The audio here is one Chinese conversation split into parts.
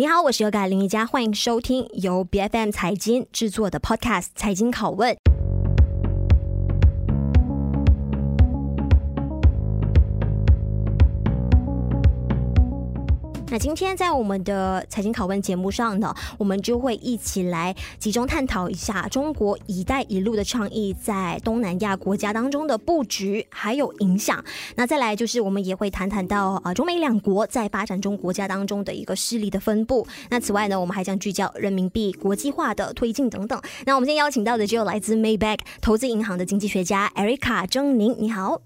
你好，我是优嘎林一佳，欢迎收听由 BFM 财经制作的 Podcast《财经拷问》。那今天在我们的财经拷问节目上呢，我们就会一起来集中探讨一下中国“一带一路”的倡议在东南亚国家当中的布局还有影响。那再来就是我们也会谈谈到啊中美两国在发展中国家当中的一个势力的分布。那此外呢，我们还将聚焦人民币国际化的推进等等。那我们今天邀请到的就有来自 Maybank 投资银行的经济学家 Erica 郑宁，你好，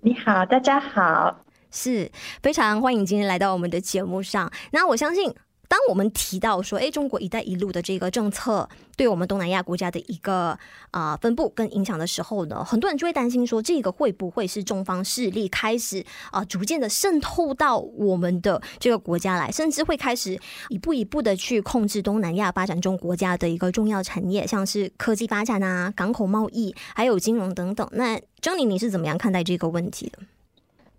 你好，大家好。是非常欢迎今天来到我们的节目上。那我相信，当我们提到说，哎，中国“一带一路”的这个政策对我们东南亚国家的一个啊、分布跟影响的时候呢，很多人就会担心说，这个会不会是中方势力开始啊、逐渐的渗透到我们的这个国家来，甚至会开始一步一步的去控制东南亚发展中国家的一个重要产业，像是科技发展啊、港口贸易，还有金融等等。那张宁，你是怎么样看待这个问题的？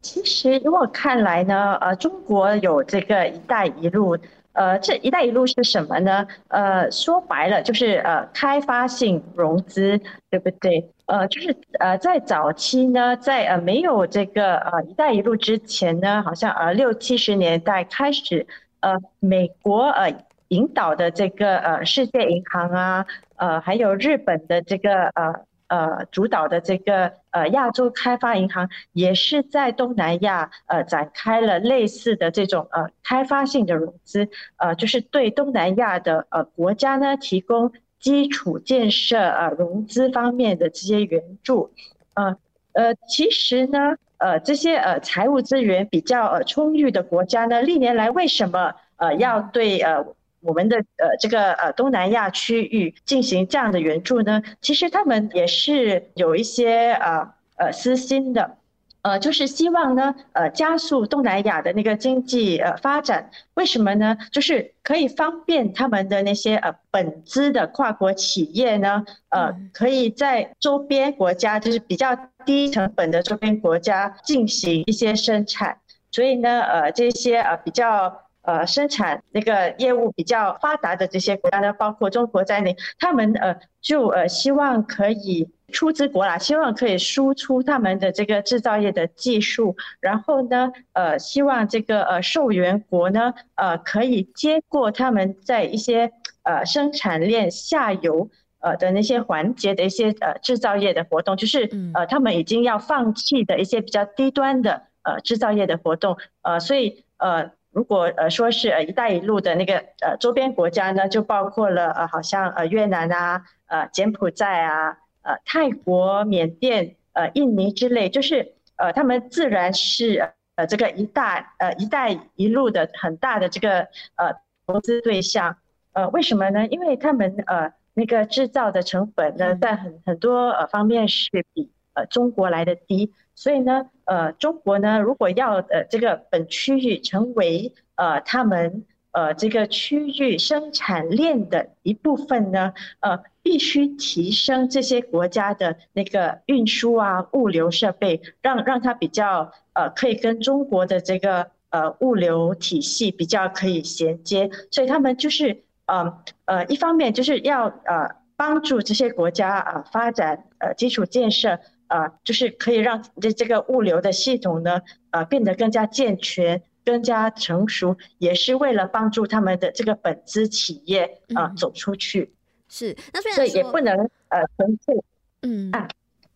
其实，如果看来呢，呃，中国有这个“一带一路”，呃，这“一带一路”是什么呢？呃，说白了就是呃，开发性融资，对不对？呃，就是呃，在早期呢，在呃没有这个呃“一带一路”之前呢，好像呃六七十年代开始，呃，美国呃引导的这个呃世界银行啊，呃，还有日本的这个呃。呃，主导的这个呃亚洲开发银行也是在东南亚呃展开了类似的这种呃开发性的融资，呃，就是对东南亚的呃国家呢提供基础建设呃融资方面的这些援助，呃呃，其实呢呃这些呃财务资源比较呃充裕的国家呢，历年来为什么呃要对呃我们的呃这个呃东南亚区域进行这样的援助呢，其实他们也是有一些呃呃私心的，呃就是希望呢呃加速东南亚的那个经济呃发展。为什么呢？就是可以方便他们的那些呃本资的跨国企业呢，呃可以在周边国家，就是比较低成本的周边国家进行一些生产。所以呢呃这些呃比较。呃，生产那个业务比较发达的这些国家呢，包括中国在内，他们呃就呃希望可以出资国啦，希望可以输出他们的这个制造业的技术，然后呢，呃，希望这个呃受援国呢，呃，可以接过他们在一些呃生产链下游呃的那些环节的一些呃制造业的活动，就是呃他们已经要放弃的一些比较低端的呃制造业的活动，呃，所以呃。如果呃说是呃“一带一路”的那个呃周边国家呢，就包括了呃好像呃越南啊、呃柬埔寨啊、呃泰国、缅甸、呃印尼之类，就是呃他们自然是呃这个一带呃“一带一路”的很大的这个呃投资对象。呃为什么呢？因为他们呃那个制造的成本呢，在很很多呃方面是比呃中国来的低。所以呢，呃，中国呢，如果要呃这个本区域成为呃他们呃这个区域生产链的一部分呢，呃，必须提升这些国家的那个运输啊物流设备，让让它比较呃可以跟中国的这个呃物流体系比较可以衔接。所以他们就是呃呃一方面就是要呃帮助这些国家啊、呃、发展呃基础建设。呃，就是可以让这这个物流的系统呢，呃，变得更加健全、更加成熟，也是为了帮助他们的这个本资企业啊、呃、走出去。是，那虽然所以也不能呃纯粹，嗯啊，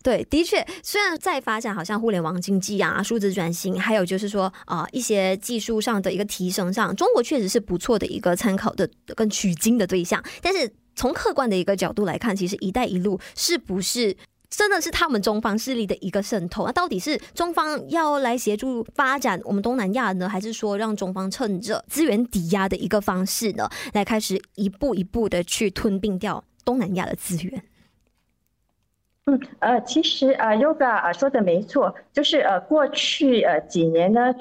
对，的确，虽然在发展，好像互联网经济啊、数字转型，还有就是说啊、呃、一些技术上的一个提升上，中国确实是不错的一个参考的跟取经的对象。但是从客观的一个角度来看，其实“一带一路”是不是？真的是他们中方势力的一个渗透，那到底是中方要来协助发展我们东南亚呢，还是说让中方趁着资源抵押的一个方式呢，来开始一步一步的去吞并掉东南亚的资源？嗯，呃，其实啊，Yoga 啊说的没错，就是呃过去呃几年呢，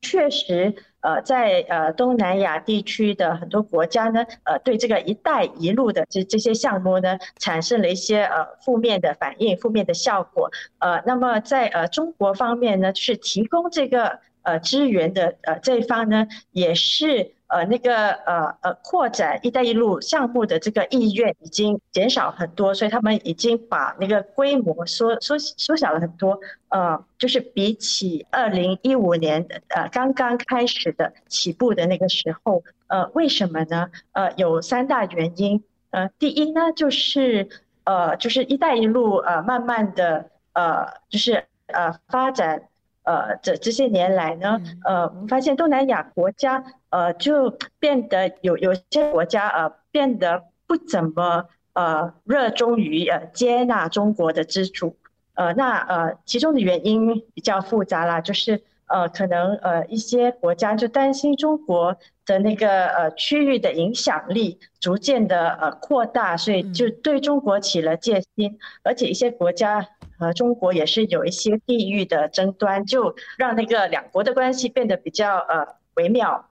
确实。呃，在呃东南亚地区的很多国家呢，呃，对这个“一带一路”的这这些项目呢，产生了一些呃负面的反应、负面的效果。呃，那么在呃中国方面呢，就是提供这个呃资源的呃这一方呢，也是呃那个呃呃扩展“一带一路”项目的这个意愿已经减少很多，所以他们已经把那个规模缩缩缩小了很多。呃，就是比起二零一五年呃刚刚开始的起步的那个时候，呃，为什么呢？呃，有三大原因。呃，第一呢，就是呃就是“一带一路”呃慢慢的呃就是呃发展。呃，这这些年来呢，呃，我们发现东南亚国家，呃，就变得有有些国家，呃，变得不怎么呃热衷于呃接纳中国的资助，呃，那呃其中的原因比较复杂啦，就是呃可能呃一些国家就担心中国的那个呃区域的影响力逐渐的呃扩大，所以就对中国起了戒心，而且一些国家。和中国也是有一些地域的争端，就让那个两国的关系变得比较呃微妙，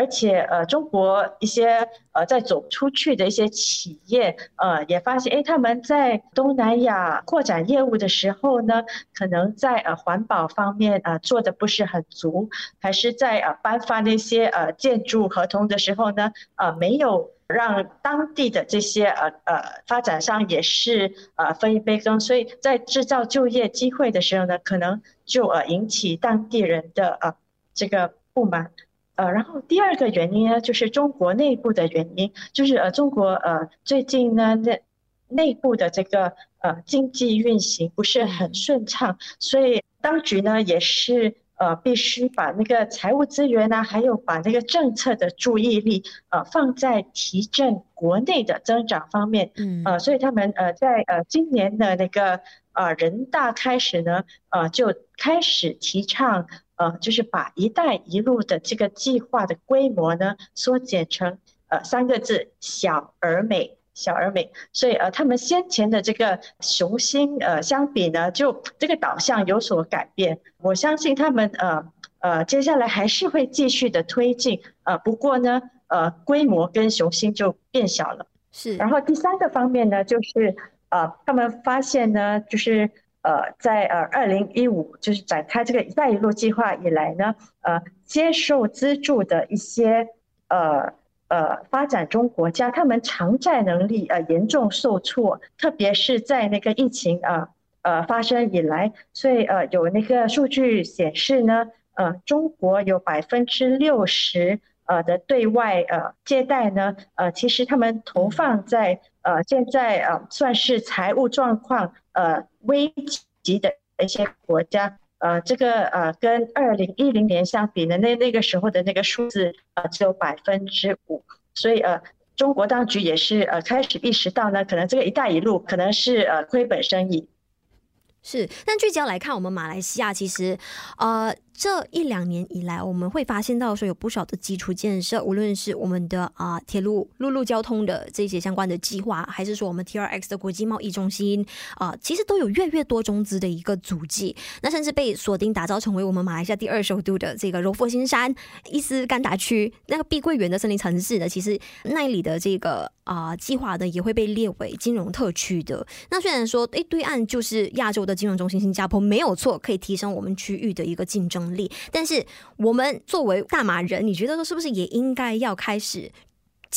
而且呃中国一些呃在走出去的一些企业呃也发现，哎，他们在东南亚扩展业务的时候呢，可能在呃环保方面呃做的不是很足，还是在呃颁发那些呃建筑合同的时候呢，呃没有。让当地的这些呃呃发展商也是呃分一杯羹，所以在制造就业机会的时候呢，可能就呃引起当地人的呃这个不满。呃，然后第二个原因呢，就是中国内部的原因，就是呃中国呃最近呢内内部的这个呃经济运行不是很顺畅，所以当局呢也是。呃，必须把那个财务资源呢，还有把那个政策的注意力，呃，放在提振国内的增长方面。嗯，呃，所以他们呃，在呃今年的那个呃人大开始呢，呃，就开始提倡，呃，就是把“一带一路”的这个计划的规模呢，缩减成呃三个字：小而美。小而美，所以呃，他们先前的这个雄心呃相比呢，就这个导向有所改变。我相信他们呃呃接下来还是会继续的推进，呃不过呢呃规模跟雄心就变小了。是。然后第三个方面呢，就是呃他们发现呢，就是呃在呃二零一五就是展开这个“一带一路”计划以来呢，呃接受资助的一些呃。呃，发展中国家他们偿债能力呃严重受挫，特别是在那个疫情啊呃，呃发生以来，所以呃有那个数据显示呢，呃中国有百分之六十呃的对外呃借贷呢，呃其实他们投放在呃现在呃算是财务状况呃危急的一些国家。呃，这个呃，跟二零一零年相比呢，那那个时候的那个数字呃只有百分之五，所以呃，中国当局也是呃开始意识到呢，可能这个“一带一路”可能是呃亏本生意。是，但聚焦来看，我们马来西亚其实呃。这一两年以来，我们会发现到说有不少的基础建设，无论是我们的啊、铁路、陆路交通的这些相关的计划，还是说我们 TRX 的国际贸易中心啊、其实都有越越多中资的一个足迹。那甚至被锁定打造成为我们马来西亚第二首都的这个柔佛新山、伊斯干达区那个碧桂园的森林城市呢，其实那里的这个啊、计划呢也会被列为金融特区的。那虽然说诶对岸就是亚洲的金融中心新加坡没有错，可以提升我们区域的一个竞争。能力，但是我们作为大马人，你觉得说是不是也应该要开始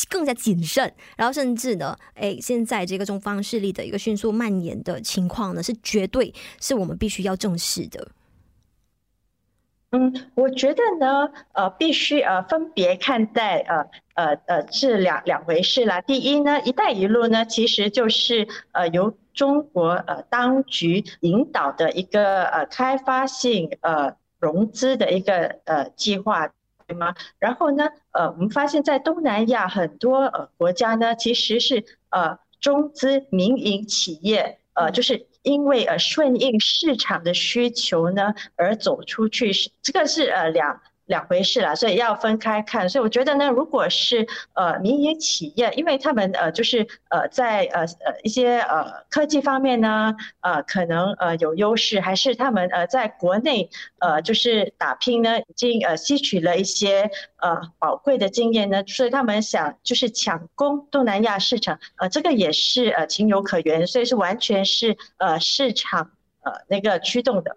更加谨慎？然后甚至呢，哎，现在这个中方势力的一个迅速蔓延的情况呢，是绝对是我们必须要正视的。嗯，我觉得呢，呃，必须呃分别看待，呃呃呃，是两两回事啦。第一呢，“一带一路”呢，其实就是呃由中国呃当局引导的一个呃开发性呃。融资的一个呃计划，对吗？然后呢，呃，我们发现，在东南亚很多呃国家呢，其实是呃中资民营企业，呃，就是因为呃顺应市场的需求呢而走出去，是这个是呃两。两回事啦，所以要分开看。所以我觉得呢，如果是呃民营企业，因为他们呃就是呃在呃呃一些呃科技方面呢，呃可能呃有优势，还是他们呃在国内呃就是打拼呢，已经呃吸取了一些呃宝贵的经验呢，所以他们想就是抢攻东南亚市场，呃这个也是呃情有可原，所以是完全是呃市场呃那个驱动的。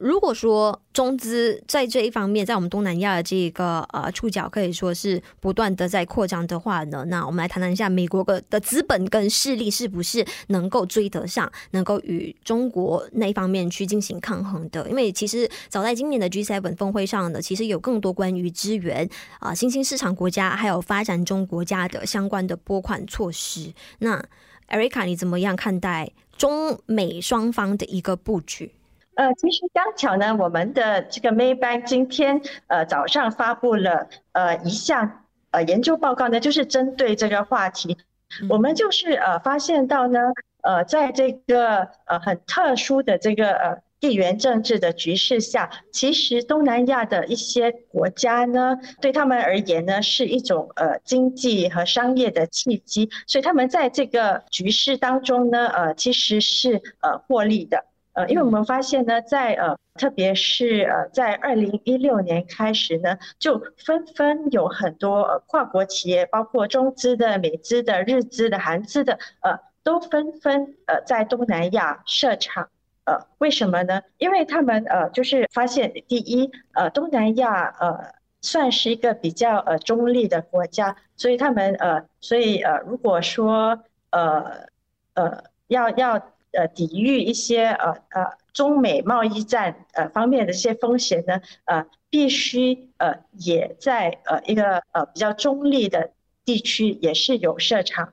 如果说中资在这一方面，在我们东南亚的这个呃触角可以说是不断的在扩张的话呢，那我们来谈谈一下美国的的资本跟势力是不是能够追得上，能够与中国那一方面去进行抗衡的？因为其实早在今年的 G7 峰会上呢，其实有更多关于支援啊、新兴市场国家还有发展中国家的相关的拨款措施。那 Erica，你怎么样看待中美双方的一个布局？呃，其实刚巧呢，我们的这个 Maybank 今天呃早上发布了呃一项呃研究报告呢，就是针对这个话题，嗯、我们就是呃发现到呢，呃在这个呃很特殊的这个呃地缘政治的局势下，其实东南亚的一些国家呢，对他们而言呢，是一种呃经济和商业的契机，所以他们在这个局势当中呢，呃其实是呃获利的。呃，因为我们发现呢，在呃，特别是呃，在二零一六年开始呢，就纷纷有很多呃跨国企业，包括中资的、美资的、日资的、韩资的，呃，都纷纷呃在东南亚设厂。呃，为什么呢？因为他们呃就是发现，第一，呃，东南亚呃算是一个比较呃中立的国家，所以他们呃，所以呃，如果说呃呃要要。呃，抵御一些呃呃中美贸易战呃方面的一些风险呢，呃，必须呃也在呃一个呃比较中立的地区也是有设厂。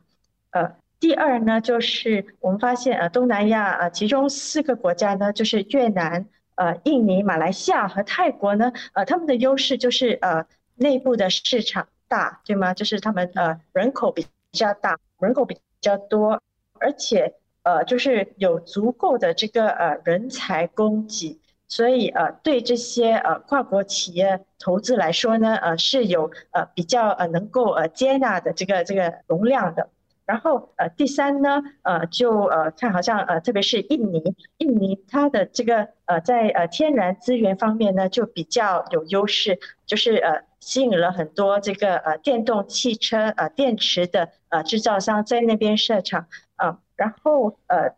呃，第二呢，就是我们发现呃东南亚呃其中四个国家呢，就是越南、呃印尼、马来西亚和泰国呢，呃他们的优势就是呃内部的市场大，对吗？就是他们呃人口比较大，人口比较多，而且。呃，就是有足够的这个呃人才供给，所以呃对这些呃跨国企业投资来说呢，呃是有呃比较呃能够呃接纳的这个这个容量的。然后呃第三呢，呃就呃看好像呃特别是印尼，印尼它的这个呃在呃天然资源方面呢就比较有优势，就是呃吸引了很多这个呃电动汽车呃电池的呃制造商在那边设厂啊。然后呃，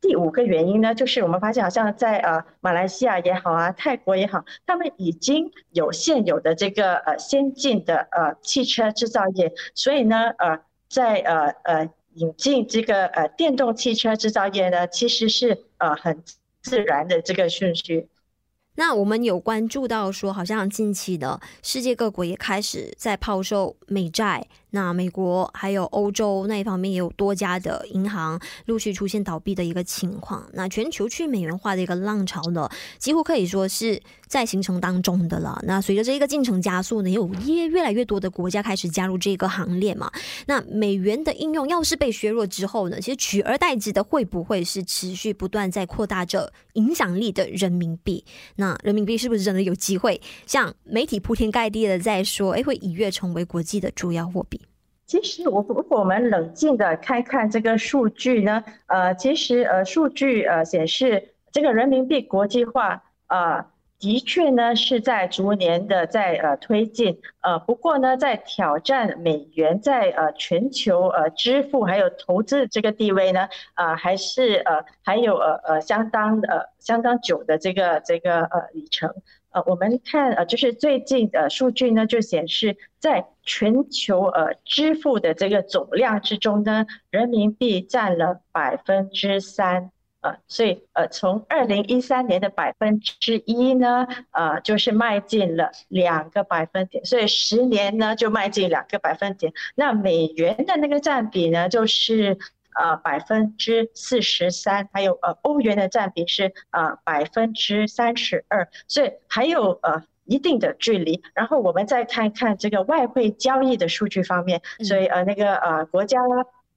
第五个原因呢，就是我们发现好像在呃马来西亚也好啊，泰国也好，他们已经有现有的这个呃先进的呃汽车制造业，所以呢呃在呃呃引进这个呃电动汽车制造业呢，其实是呃很自然的这个顺序。那我们有关注到说，好像近期的世界各国也开始在抛售美债。那美国还有欧洲那一方面也有多家的银行陆续出现倒闭的一个情况。那全球去美元化的一个浪潮呢，几乎可以说是在形成当中的了。那随着这一个进程加速呢，有越越来越多的国家开始加入这个行列嘛。那美元的应用要是被削弱之后呢，其实取而代之的会不会是持续不断在扩大着影响力的人民币？那人民币是不是真的有机会像媒体铺天盖地的在说，诶，会一跃成为国际的主要货币？其实，我如果我们冷静的看看这个数据呢，呃，其实呃，数据呃显示，这个人民币国际化、呃，的确呢是在逐年的在呃推进，呃，不过呢，在挑战美元在呃全球呃支付还有投资这个地位呢，呃，还是呃还有呃呃相当呃相当久的这个这个呃里程。呃，我们看呃，就是最近的数据呢，就显示在全球呃支付的这个总量之中呢，人民币占了百分之三，呃，所以呃，从二零一三年的百分之一呢，呃，就是迈进了两个百分点，所以十年呢就迈进两个百分点。那美元的那个占比呢，就是。呃，百分之四十三，还有呃，欧元的占比是呃百分之三十二，所以还有呃一定的距离。然后我们再看看这个外汇交易的数据方面，所以呃那个呃国家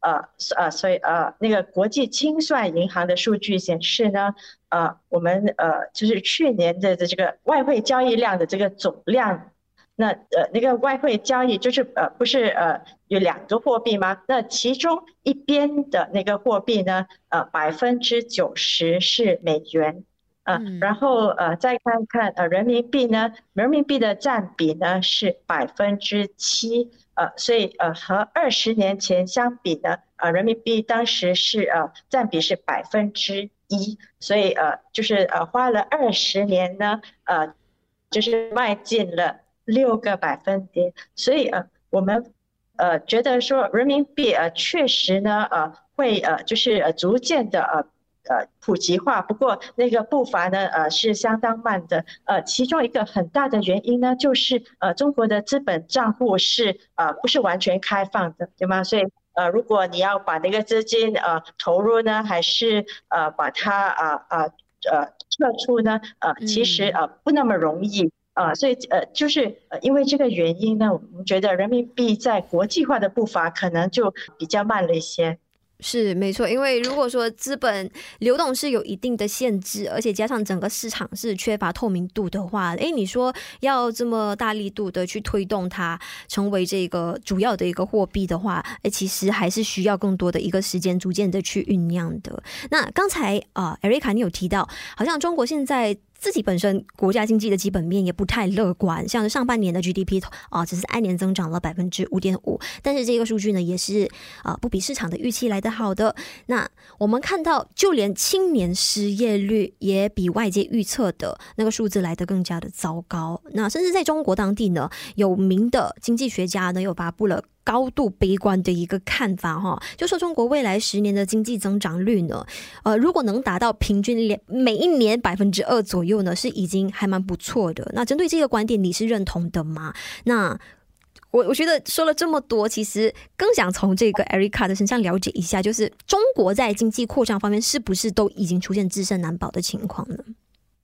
呃呃所以呃那个国际清算银行的数据显示呢，呃我们呃就是去年的的这个外汇交易量的这个总量。那呃，那个外汇交易就是呃，不是呃有两个货币吗？那其中一边的那个货币呢，呃，百分之九十是美元，呃，然后呃，再看看呃人民币呢，人民币的占比呢是百分之七，呃，所以呃和二十年前相比呢，呃，人民币当时是呃占比是百分之一，所以呃就是呃花了二十年呢，呃就是迈进了六个百分点，所以呃我们呃觉得说人民币呃确实呢呃会呃就是呃逐渐的呃。呃，普及化，不过那个步伐呢，呃，是相当慢的。呃，其中一个很大的原因呢，就是呃，中国的资本账户是呃不是完全开放的，对吗？所以呃，如果你要把那个资金呃投入呢，还是呃把它啊啊呃撤出呢？呃，其实呃不那么容易啊，呃，所以呃就是因为这个原因呢，我们觉得人民币在国际化的步伐可能就比较慢了一些。是没错，因为如果说资本流动是有一定的限制，而且加上整个市场是缺乏透明度的话，诶，你说要这么大力度的去推动它成为这个主要的一个货币的话，诶，其实还是需要更多的一个时间，逐渐的去酝酿的。那刚才啊，艾瑞卡你有提到，好像中国现在。自己本身国家经济的基本面也不太乐观，像上半年的 GDP 啊，只是按年增长了百分之五点五，但是这个数据呢也是啊不比市场的预期来得好的。那我们看到，就连青年失业率也比外界预测的那个数字来得更加的糟糕。那甚至在中国当地呢，有名的经济学家呢又发布了。高度悲观的一个看法哈，就说中国未来十年的经济增长率呢，呃，如果能达到平均两每一年百分之二左右呢，是已经还蛮不错的。那针对这个观点，你是认同的吗？那我我觉得说了这么多，其实更想从这个 Erica 的身上了解一下，就是中国在经济扩张方面是不是都已经出现自身难保的情况呢？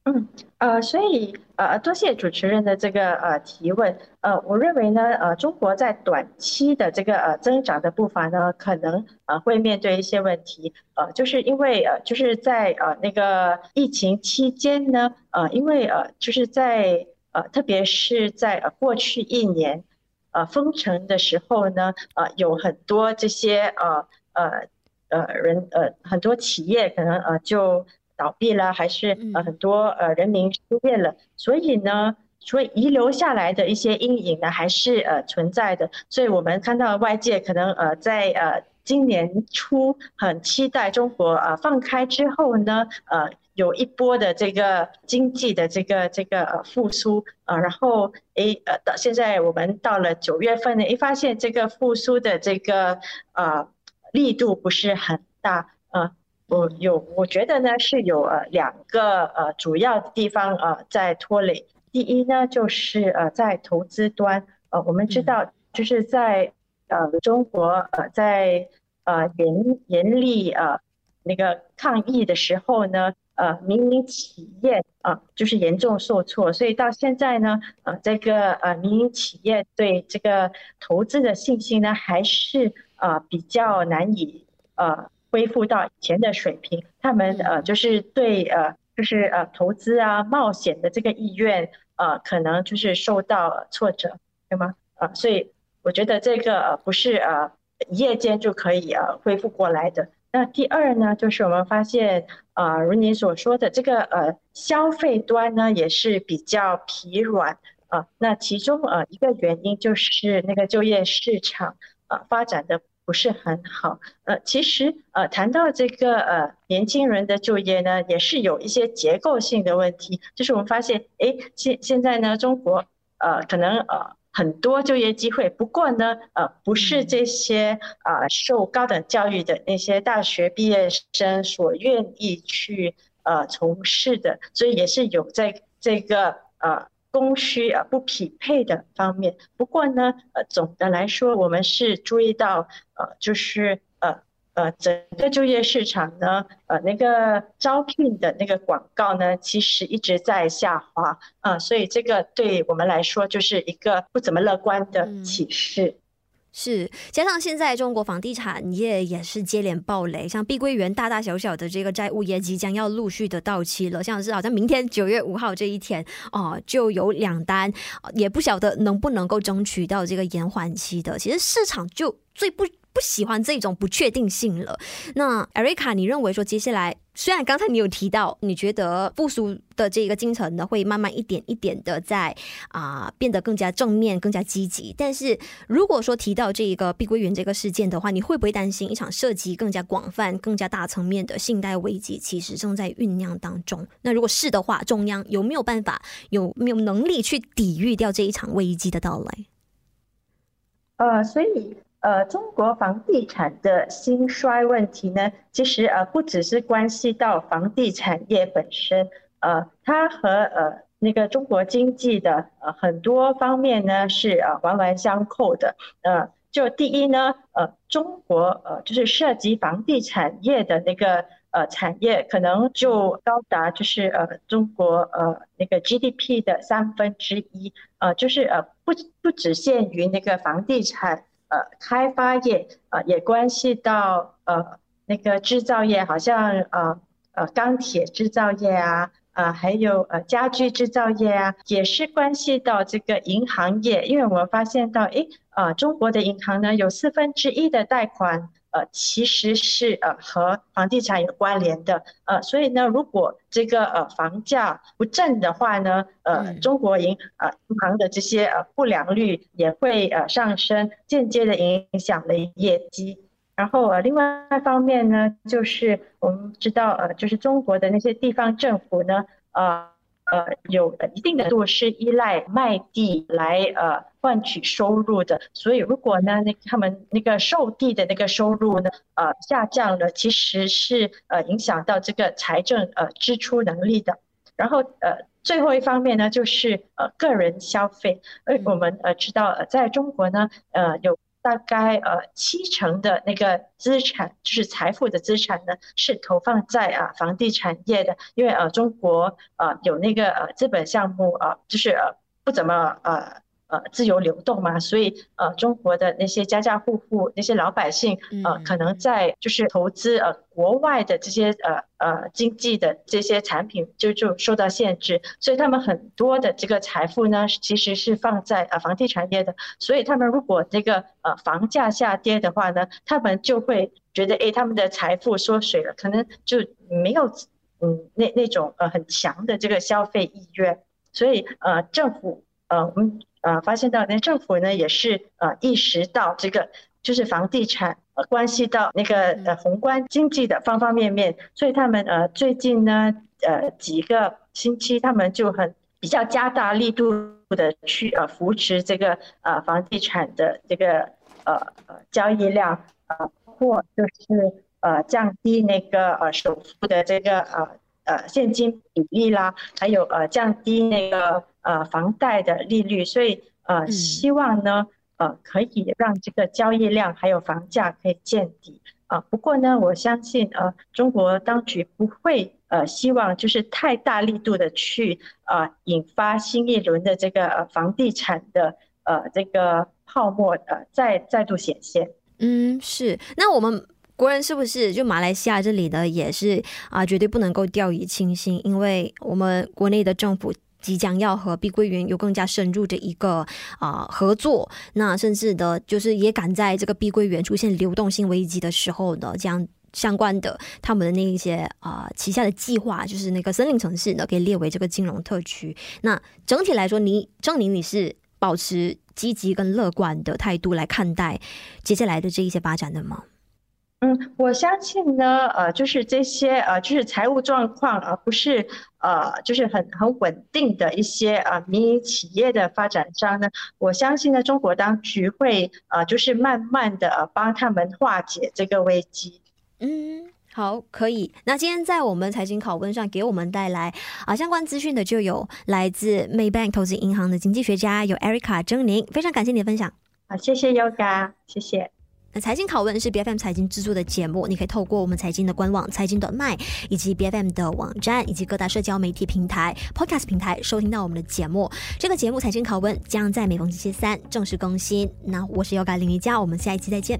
嗯，呃，所以呃，多谢主持人的这个呃提问。呃，我认为呢，呃，中国在短期的这个呃增长的步伐呢，可能呃会面对一些问题。呃，就是因为呃，就是在呃那个疫情期间呢，呃，因为呃，就是在呃，特别是在呃过去一年呃封城的时候呢，呃，有很多这些呃呃呃人呃很多企业可能呃就。倒闭了，还是呃很多呃人民失业了，所以呢，所以遗留下来的一些阴影呢，还是呃存在的。所以我们看到外界可能呃在呃今年初很期待中国呃放开之后呢，呃有一波的这个经济的这个这个呃复苏啊，然后诶呃到现在我们到了九月份呢，一发现这个复苏的这个呃力度不是很大呃。我有，我觉得呢是有呃两个呃主要的地方呃在拖累。第一呢就是呃在投资端，呃我们知道就是在呃中国呃在呃严严厉呃那个抗疫的时候呢，呃民营企业啊、呃、就是严重受挫，所以到现在呢呃这个呃民营企业对这个投资的信心呢还是呃比较难以呃。恢复到以前的水平，他们呃就是对呃就是呃投资啊冒险的这个意愿呃可能就是受到挫折，对吗？呃，所以我觉得这个呃不是呃一夜间就可以呃恢复过来的。那第二呢，就是我们发现呃如您所说的这个呃消费端呢也是比较疲软啊，呃。那其中呃一个原因就是那个就业市场呃发展的。不不是很好，呃，其实呃，谈到这个呃年轻人的就业呢，也是有一些结构性的问题。就是我们发现，哎，现现在呢，中国呃可能呃很多就业机会，不过呢，呃不是这些啊、受高等教育的那些大学毕业生所愿意去呃从事的，所以也是有在这个呃。供需啊不匹配的方面，不过呢，呃，总的来说，我们是注意到，呃，就是呃呃，整个就业市场呢，呃，那个招聘的那个广告呢，其实一直在下滑。啊，呃，所以这个对我们来说就是一个不怎么乐观的启示。嗯是，加上现在中国房地产业也是接连暴雷，像碧桂园大大小小的这个债务也即将要陆续的到期了，像是好像明天九月五号这一天哦、就有两单，也不晓得能不能够争取到这个延缓期的。其实市场就最不不喜欢这种不确定性了。那艾瑞卡，你认为说接下来虽然刚才你有提到，你觉得复苏的这个进程呢，会慢慢一点一点的在啊、变得更加正面、更加积极。但是如果说提到这一个碧桂园这个事件的话，你会不会担心一场涉及更加广泛、更加大层面的信贷危机，其实正在酝酿当中？那如果是的话，中央有没有办法、有没有能力去抵御掉这一场危机的到来？呃，所以。呃，中国房地产的兴衰问题呢，其实呃不只是关系到房地产业本身，呃，它和呃那个中国经济的呃很多方面呢是呃环环相扣的。呃，就第一呢，呃，中国呃就是涉及房地产业的那个呃产业，可能就高达就是呃中国呃那个 GDP 的三分之一，呃，就是呃不不只限于那个房地产。呃，开发业呃也关系到呃那个制造业，好像呃呃钢铁制造业啊，呃还有呃家具制造业啊，也是关系到这个银行业，因为我们发现到，诶呃中国的银行呢有四分之一的贷款。呃，其实是呃和房地产有关联的，呃，所以呢，如果这个呃房价不振的话呢，呃，中国银呃银行的这些呃不良率也会呃上升，间接的影响了业绩。然后呃，另外一方面呢，就是我们知道呃，就是中国的那些地方政府呢，呃。呃，有一定的度是依赖卖地来呃换取收入的，所以如果呢，那他们那个售地的那个收入呢，呃下降了，其实是呃影响到这个财政呃支出能力的。然后呃最后一方面呢，就是呃个人消费，而我们呃知道呃在中国呢，呃有。大概呃七成的那个资产，就是财富的资产呢，是投放在啊房地产业的，因为呃中国呃有那个呃资本项目呃，就是呃不怎么呃。呃，自由流动嘛，所以呃，中国的那些家家户户那些老百姓，呃，可能在就是投资呃国外的这些呃呃经济的这些产品就就受到限制，所以他们很多的这个财富呢，其实是放在呃房地产业的，所以他们如果这个呃房价下跌的话呢，他们就会觉得哎，他们的财富缩水了，可能就没有嗯那那种呃很强的这个消费意愿，所以呃政府呃我们。呃，发现到那政府呢也是呃意识到这个就是房地产呃关系到那个呃宏观经济的方方面面，所以他们呃最近呢呃几个星期他们就很比较加大力度的去呃扶持这个呃房地产的这个呃呃交易量呃或就是呃降低那个呃首付的这个呃呃现金比例啦，还有呃降低那个。呃，房贷的利率，所以呃，希望呢，呃，可以让这个交易量还有房价可以见底啊，呃。不过呢，我相信呃，中国当局不会呃，希望就是太大力度的去呃，引发新一轮的这个呃房地产的呃这个泡沫呃再再度显现。嗯，是。那我们国人是不是就马来西亚这里的也是啊，绝对不能够掉以轻心，因为我们国内的政府。即将要和碧桂园有更加深入的一个啊、合作，那甚至的，就是也赶在这个碧桂园出现流动性危机的时候呢，将相关的他们的那一些啊、旗下的计划，就是那个森林城市呢，可以列为这个金融特区。那整体来说，你证明你是保持积极跟乐观的态度来看待接下来的这一些发展的吗？嗯，我相信呢，呃，就是这些呃，就是财务状况，而不是呃，就是很很稳定的一些呃民营企业的发展商呢，我相信呢，中国当局会呃，就是慢慢的呃帮他们化解这个危机。嗯，好，可以。那今天在我们财经拷问上给我们带来啊相关资讯的就有来自 Maybank 投资银行的经济学家有 Erica 祯宁，非常感谢你的分享。好，谢谢 Yoga，谢谢。那财经拷问是 BFM 财经制作的节目，你可以透过我们财经的官网财经短卖，以及 BFM 的网站，以及各大社交媒体平台、Podcast 平台收听到我们的节目。这个节目财经拷问将在每逢星期三正式更新。那我是优格林瑜伽，我们下一期再见。